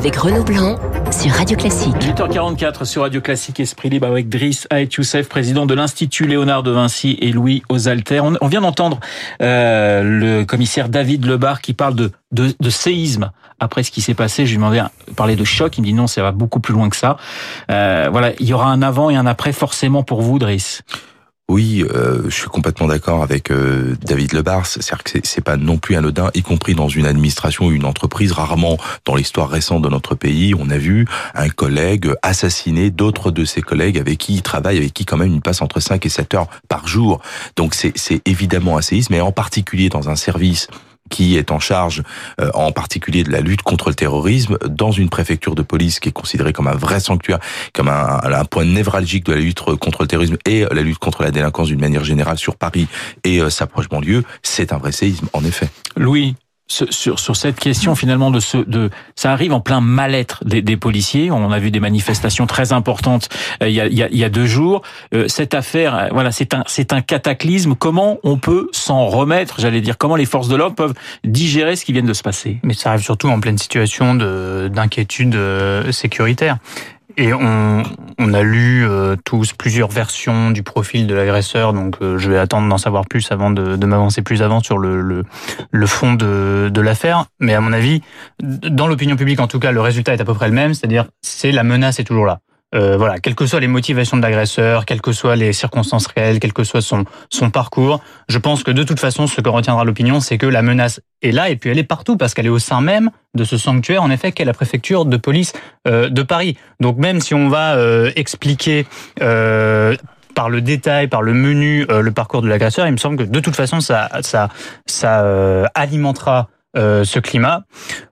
avec Renaud Blanc sur Radio Classique. 8h44 sur Radio Classique Esprit Libre avec Driss Aet Youssef, président de l'Institut Léonard de Vinci et Louis Osalter. On, vient d'entendre euh, le commissaire David Lebar qui parle de, de, de séisme après ce qui s'est passé. Je lui demandais parler de choc. Il me dit non, ça va beaucoup plus loin que ça. Euh, voilà, il y aura un avant et un après forcément pour vous, Driss. Oui, euh, je suis complètement d'accord avec euh, David Lebars. C'est-à-dire que c'est pas non plus anodin, y compris dans une administration ou une entreprise. Rarement, dans l'histoire récente de notre pays, on a vu un collègue assassiner d'autres de ses collègues avec qui il travaille, avec qui quand même il passe entre 5 et 7 heures par jour. Donc c'est évidemment un séisme, mais en particulier dans un service qui est en charge euh, en particulier de la lutte contre le terrorisme dans une préfecture de police qui est considérée comme un vrai sanctuaire, comme un, un point névralgique de la lutte contre le terrorisme et la lutte contre la délinquance d'une manière générale sur Paris et euh, sa proche banlieue, c'est un vrai séisme en effet. Louis, sur, sur cette question finalement de ce de ça arrive en plein mal-être des, des, policiers. On a vu des manifestations très importantes euh, il, y a, il, y a, deux jours. Euh, cette affaire, euh, voilà, c'est un c'est un cataclysme. Comment on peut s'en remettre J'allais dire? Comment les forces de l'ordre peuvent digérer ce qui vient de se passer? Mais ça arrive surtout en pleine situation de d'inquiétude sécuritaire. Et on, on, a lu euh, tous plusieurs versions du profil de l'agresseur, donc euh, je vais attendre d'en savoir plus avant de, de m'avancer plus avant sur le, le, le fond de, de l'affaire. Mais à mon avis, dans l'opinion publique en tout cas, le résultat est à peu près le même, c'est-à-dire c'est la menace est toujours là. Euh, voilà, quelles que soient les motivations de l'agresseur, quelles que soient les circonstances réelles, quel que soit son, son parcours, je pense que de toute façon, ce que retiendra l'opinion, c'est que la menace est là et puis elle est partout parce qu'elle est au sein même de ce sanctuaire, en effet, qu'est la préfecture de police euh, de Paris. Donc même si on va euh, expliquer par le détail, par le menu, le parcours de l'agresseur, il me semble que de toute façon, ça, ça, ça alimentera ce climat.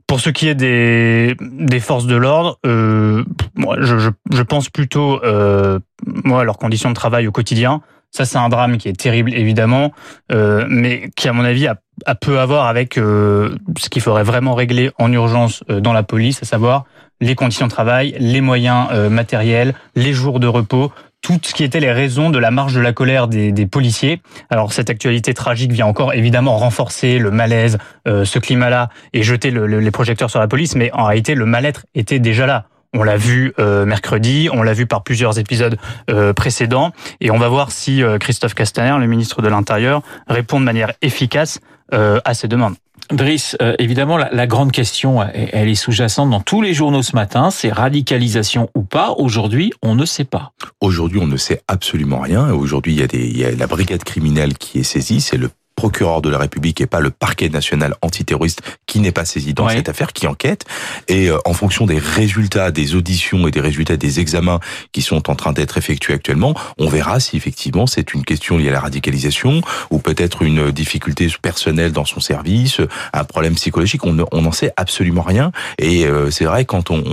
Pour ce qui est des, des forces de l'ordre, euh, moi, je, je, je, pense plutôt euh, moi à leurs conditions de travail au quotidien. Ça, c'est un drame qui est terrible, évidemment, euh, mais qui, à mon avis, a, a peu à voir avec euh, ce qu'il faudrait vraiment régler en urgence euh, dans la police, à savoir les conditions de travail, les moyens euh, matériels, les jours de repos tout ce qui était les raisons de la marge de la colère des, policiers. Alors cette actualité tragique vient encore évidemment renforcer le malaise, euh, ce climat-là, et jeter le, le, les projecteurs sur la police, mais en réalité le mal-être était déjà là. On l'a vu euh, mercredi, on l'a vu par plusieurs épisodes euh, précédents, et on va voir si euh, Christophe Castaner, le ministre de l'Intérieur, répond de manière efficace à ces demandes. Driss, euh, évidemment, la, grande question, elle est sous-jacente dans tous les journaux ce matin, c'est radicalisation ou pas. Aujourd'hui, on ne sait pas. Aujourd'hui, on ne sait absolument rien. Aujourd'hui, il y a, y a la brigade criminelle qui est saisie, c'est le procureur de la République et pas le parquet national antiterroriste qui n'est pas saisi dans ouais. cette affaire, qui enquête. Et euh, en fonction des résultats des auditions et des résultats des examens qui sont en train d'être effectués actuellement, on verra si effectivement c'est une question liée à la radicalisation ou peut-être une difficulté personnelle dans son service, un problème psychologique. On n'en sait absolument rien. Et euh, c'est vrai quand on,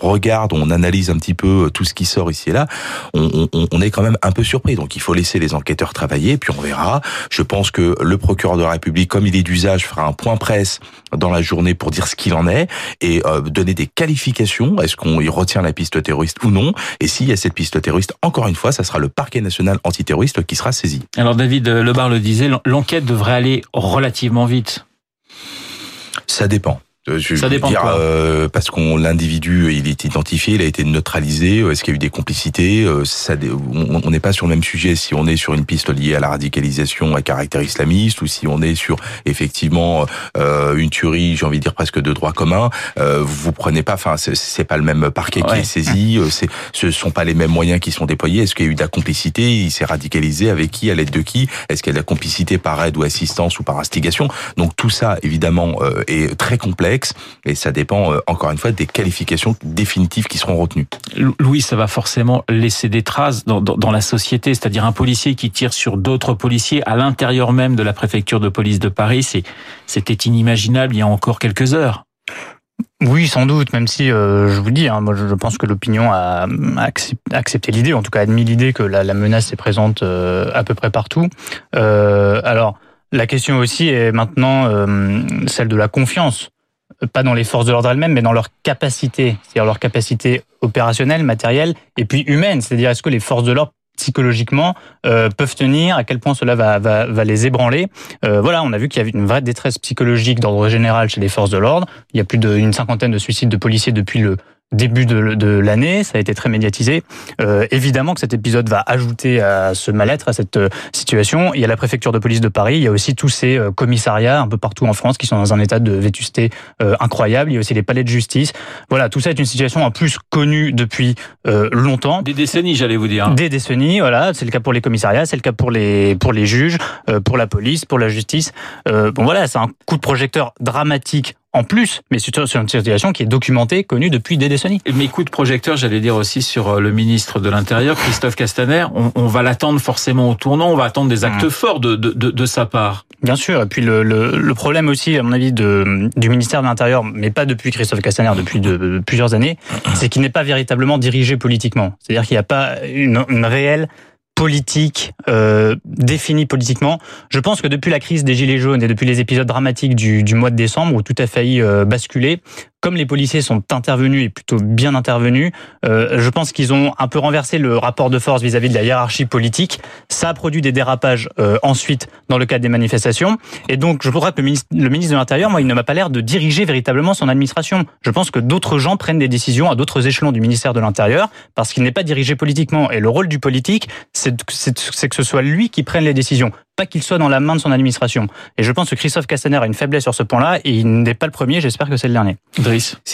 on, regarde, on analyse un petit peu tout ce qui sort ici et là, on, on, est quand même un peu surpris. Donc il faut laisser les enquêteurs travailler, puis on verra. Je pense que le procureur de la République, comme il est d'usage, fera un point presse dans la journée pour dire ce qu'il en est et euh, donner des qualifications. Est-ce qu'on y retient la piste terroriste ou non? Et s'il y a cette piste terroriste, encore une fois, ça sera le parquet national antiterroriste qui sera saisi. Alors David Lebar le disait, l'enquête devrait aller relativement vite. Ça dépend. Euh, je ça dépend dire, euh, parce qu'on l'individu il est identifié, il a été neutralisé. Euh, est-ce qu'il y a eu des complicités? Ça, On n'est pas sur le même sujet si on est sur une piste liée à la radicalisation à caractère islamiste ou si on est sur effectivement euh, une tuerie, j'ai envie de dire presque de droit commun. Euh, vous prenez pas, enfin c'est pas le même parquet ouais. qui est saisi, ce sont pas les mêmes moyens qui sont déployés. Est-ce qu'il y a eu de la complicité? Il s'est radicalisé avec qui? À l'aide de qui? Est-ce qu'il y a de la complicité par aide ou assistance ou par instigation? Donc tout ça évidemment est très complexe et ça dépend euh, encore une fois des qualifications définitives qui seront retenues. Louis, ça va forcément laisser des traces dans, dans, dans la société, c'est-à-dire un policier qui tire sur d'autres policiers à l'intérieur même de la préfecture de police de Paris, c'était inimaginable il y a encore quelques heures. Oui, sans doute, même si euh, je vous dis, hein, moi je pense que l'opinion a accepté l'idée, en tout cas admis l'idée que la, la, menace est présente euh, à peu près partout. Euh, alors, la question aussi est maintenant euh, celle de la confiance pas dans les forces de l'ordre elles-mêmes, mais dans leur capacité, c'est-à-dire leur capacité opérationnelle, matérielle, et puis humaine, c'est-à-dire est-ce que les forces de l'ordre psychologiquement peuvent tenir, à quel point cela va, les ébranler? voilà, on a vu qu'il y avait une vraie détresse psychologique d'ordre général chez les forces de l'ordre. Il y a plus d'une cinquantaine de suicides de policiers depuis le début de, de l'année, ça a été très médiatisé. Euh, évidemment que cet épisode va ajouter à ce mal-être, à cette euh, situation. Il y a la préfecture de police de Paris, il y a aussi tous ces euh, commissariats un peu partout en France qui sont dans un état de vétusté euh, incroyable. Il y a aussi les palais de justice. Voilà, tout ça est une situation en plus connue depuis longtemps. Des décennies, j'allais vous dire. Des décennies, voilà. C'est le cas pour les commissariats, c'est le cas pour les pour les juges, pour la police, pour la justice. bon voilà, c'est un coup de projecteur dramatique en plus, mais c'est une situation qui est documentée, connue depuis des décennies. Mes coups de projecteur, j'allais dire aussi sur euh, le ministre de l'Intérieur, Christophe Castaner, on, on va l'attendre forcément au tournant, on va attendre des actes mmh. forts de, de, de, de, sa part. Bien sûr, et puis le, le, le, problème aussi, à mon avis, de, du ministère de l'Intérieur, mais pas depuis Christophe Castaner, depuis de, plusieurs années, c'est qu'il n'est pas véritablement dirigé politiquement. C'est-à-dire qu'il n'y a pas une, une réelle politique euh, définie politiquement. Je pense que depuis la crise des Gilets jaunes et depuis les épisodes dramatiques du, mois de décembre où tout a failli euh, basculer, comme les policiers sont intervenus et plutôt bien intervenus, euh, je pense qu'ils ont un peu renversé le rapport de force vis-à-vis de la hiérarchie politique. Ça a produit des dérapages euh, ensuite dans le cadre des manifestations. Et donc, je voudrais que le ministre, le ministre de l'Intérieur, moi, il ne m'a pas l'air de diriger véritablement son administration. Je pense que d'autres gens prennent des décisions à d'autres échelons du ministère de l'Intérieur parce qu'il n'est pas dirigé politiquement. Et le rôle du politique, c'est que ce soit lui qui prenne les décisions pas qu'il soit dans la main de son administration. Et je pense que Christophe Castaner a une faiblesse sur ce point-là, et il n'est pas le premier, j'espère que c'est le dernier.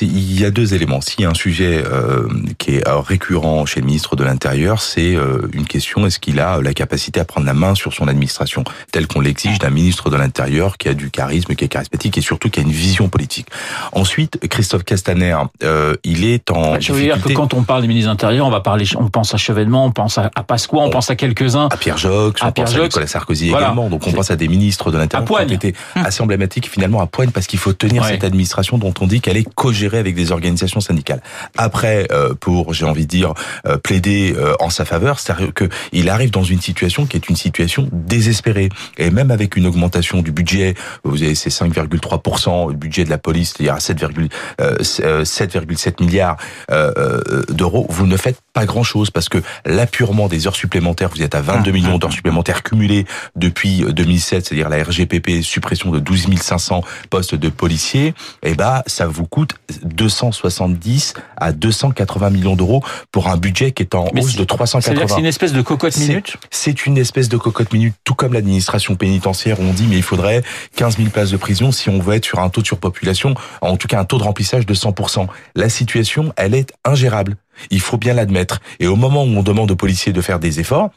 Il y a deux éléments. S'il y a un sujet euh, qui est euh, récurrent chez le ministre de l'Intérieur, c'est euh, une question, est-ce qu'il a la capacité à prendre la main sur son administration, telle qu'on l'exige d'un ministre de l'Intérieur qui a du charisme, qui est charismatique, et surtout qui a une vision politique. Ensuite, Christophe Castaner, euh, il est en... Je veux dire que quand on parle des ministres de l'Intérieur, on va parler, on pense à Chevènement, on pense à, Pasqua, on, pense à quelques-uns. À Pierre Jox, on pense à Nicolas Sarkozy également. Donc on pense à des ministres de l'Intérieur qui ont été hum. assez emblématiques finalement à Poigne parce qu'il faut tenir cette administration dont on dit qu'elle est co-gérée avec des organisations syndicales. Après, euh, pour, j'ai envie de dire, euh, plaider euh, en sa faveur, c'est-à-dire qu'il arrive dans une situation qui est une situation désespérée. Et même avec une augmentation du budget, vous avez ces 5,3% du budget de la police, c'est-à-dire à 7,7 milliards d'euros, vous ne faites pas grand-chose parce que l'appurement des heures supplémentaires, vous êtes à 22 hum, millions hum, d'heures supplémentaires cumulées depuis 2007, c'est-à-dire la RGPP, suppression de 12 500 postes de policiers, eh ben, ça vous coûte 270 à 280 millions d'euros pour un budget qui est en hausse de 380. C'est une espèce de cocotte minute? C'est une espèce de cocotte minute, tout comme l'administration pénitentiaire où on dit mais il faudrait 15 000 places de prison si on veut être sur un taux de surpopulation, en tout cas un taux de remplissage de 100%. La situation, elle est ingérable. Il faut bien l'admettre. Et au moment où on demande aux policiers de faire des efforts,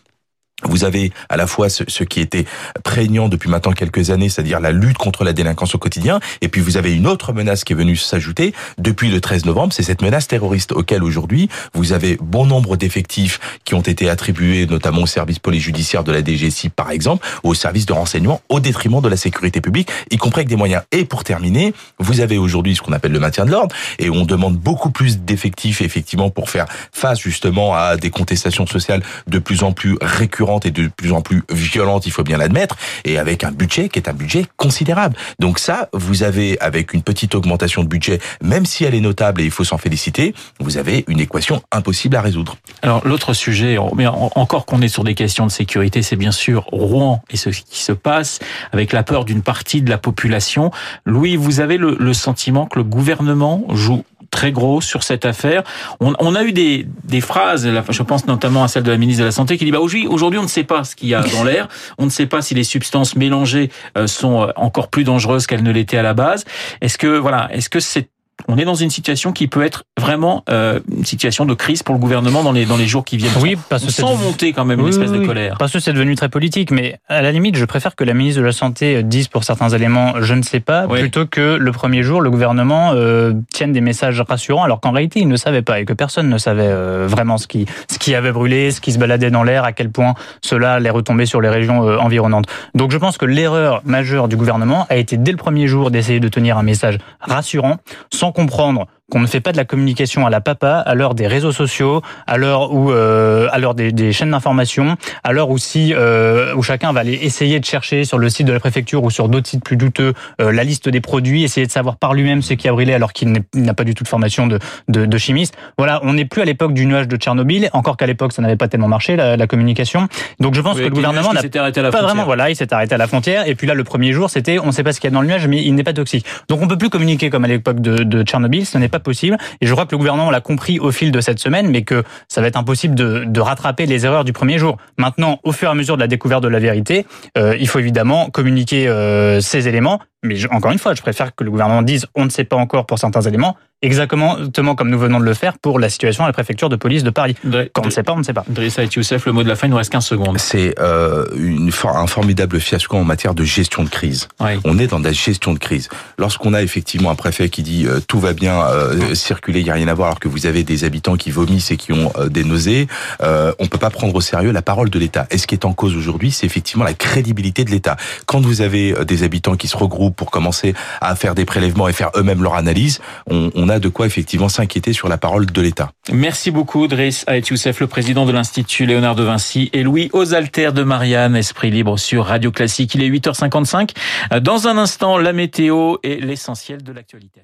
vous avez à la fois ce, qui était prégnant depuis maintenant quelques années, c'est-à-dire la lutte contre la délinquance au quotidien, et puis vous avez une autre menace qui est venue s'ajouter depuis le 13 novembre, c'est cette menace terroriste auquel aujourd'hui vous avez bon nombre d'effectifs qui ont été attribués notamment au service police judiciaire de la DGSI par exemple, au service de renseignement au détriment de la sécurité publique, y compris avec des moyens. Et pour terminer, vous avez aujourd'hui ce qu'on appelle le maintien de l'ordre, et on demande beaucoup plus d'effectifs effectivement pour faire face justement à des contestations sociales de plus en plus récurrentes et de plus en plus violente, il faut bien l'admettre, et avec un budget qui est un budget considérable. Donc ça, vous avez, avec une petite augmentation de budget, même si elle est notable et il faut s'en féliciter, vous avez une équation impossible à résoudre. Alors l'autre sujet, mais encore qu'on est sur des questions de sécurité, c'est bien sûr Rouen et ce qui se passe avec la peur d'une partie de la population. Louis, vous avez le sentiment que le gouvernement joue très gros sur cette affaire. On, on a eu des, des phrases, je pense notamment à celle de la ministre de la Santé, qui dit bah, aujourd'hui on ne sait pas ce qu'il y a dans l'air, on ne sait pas si les substances mélangées euh, sont euh, encore plus dangereuses qu'elles ne l'étaient à la base. Est-ce que voilà, est-ce que c'est on est dans une situation qui peut être vraiment euh, une situation de crise pour le gouvernement dans les dans les jours qui viennent. Oui, parce que sans monter quand même une espèce de colère. Parce que c'est devenu très politique, mais à la limite, je préfère que la ministre de la santé dise pour certains éléments, je ne sais pas, plutôt que le premier jour le gouvernement euh, tienne des messages rassurants, alors qu'en réalité il ne savait pas et que personne ne savait euh, vraiment ce qui ce qui avait brûlé, ce qui se baladait dans l'air, à quel point cela allait retomber sur les régions euh, environnantes. Donc je pense que l'erreur majeure du gouvernement a été dès le premier jour d'essayer de tenir un message rassurant, sans comprendre qu'on ne fait pas de la communication à la papa à l'heure des réseaux sociaux, à l'heure où euh, à l'heure des, des, chaînes d'information, à l'heure aussi euh, où chacun va aller essayer de chercher sur le site de la préfecture ou sur d'autres sites plus douteux euh, la liste des produits, essayer de savoir par lui-même ce qui a brûlé alors qu'il n'a pas du tout de formation de, de, de chimiste. Voilà, on n'est plus à l'époque du nuage de Tchernobyl, encore qu'à l'époque ça n'avait pas tellement marché la, la communication. Donc je pense que le gouvernement n'a pas vraiment voilà, il s'est arrêté à la frontière et puis là le premier jour c'était on ne sait pas ce qu'il y a dans le nuage mais il n'est pas toxique. Donc on peut plus communiquer comme à l'époque de, de Tchernobyl, ce n'est pas possible. Et je crois que le gouvernement l'a compris au fil de cette semaine, mais que ça va être impossible de, rattraper les erreurs du premier jour. Maintenant, au fur et à mesure de la découverte de la vérité, euh, il faut évidemment communiquer euh, ces éléments. Mais encore une fois, je préfère que le gouvernement dise on ne sait pas encore pour certains éléments, exactement comme nous venons de le faire pour la situation à la préfecture de police de Paris. Quand on ne sait pas, on ne sait pas. Drissa et Youssef, le mot de la fin, il nous reste 15 secondes. C'est euh, une, un formidable fiasco en matière de gestion de crise. Oui. On est dans la gestion de crise. Lorsqu'on a effectivement un préfet qui dit euh, tout va bien euh, circuler, il n'y a rien à voir, alors que vous avez des habitants qui vomissent et qui ont euh, des nausées, euh, on peut pas prendre au sérieux la parole de l'État. Et ce qui est en cause aujourd'hui, c'est effectivement la crédibilité de l'État. Quand vous avez euh, des habitants qui se regroupent pour commencer à faire des prélèvements et faire eux-mêmes leur analyse, on, on de quoi effectivement s'inquiéter sur la parole de l'État. Merci beaucoup, Driss Aet Youssef, le président de l'Institut Léonard de Vinci, et Louis Osalter de Marianne, Esprit Libre sur Radio Classique. Il est 8h55. Dans un instant, la météo et l'essentiel de l'actualité.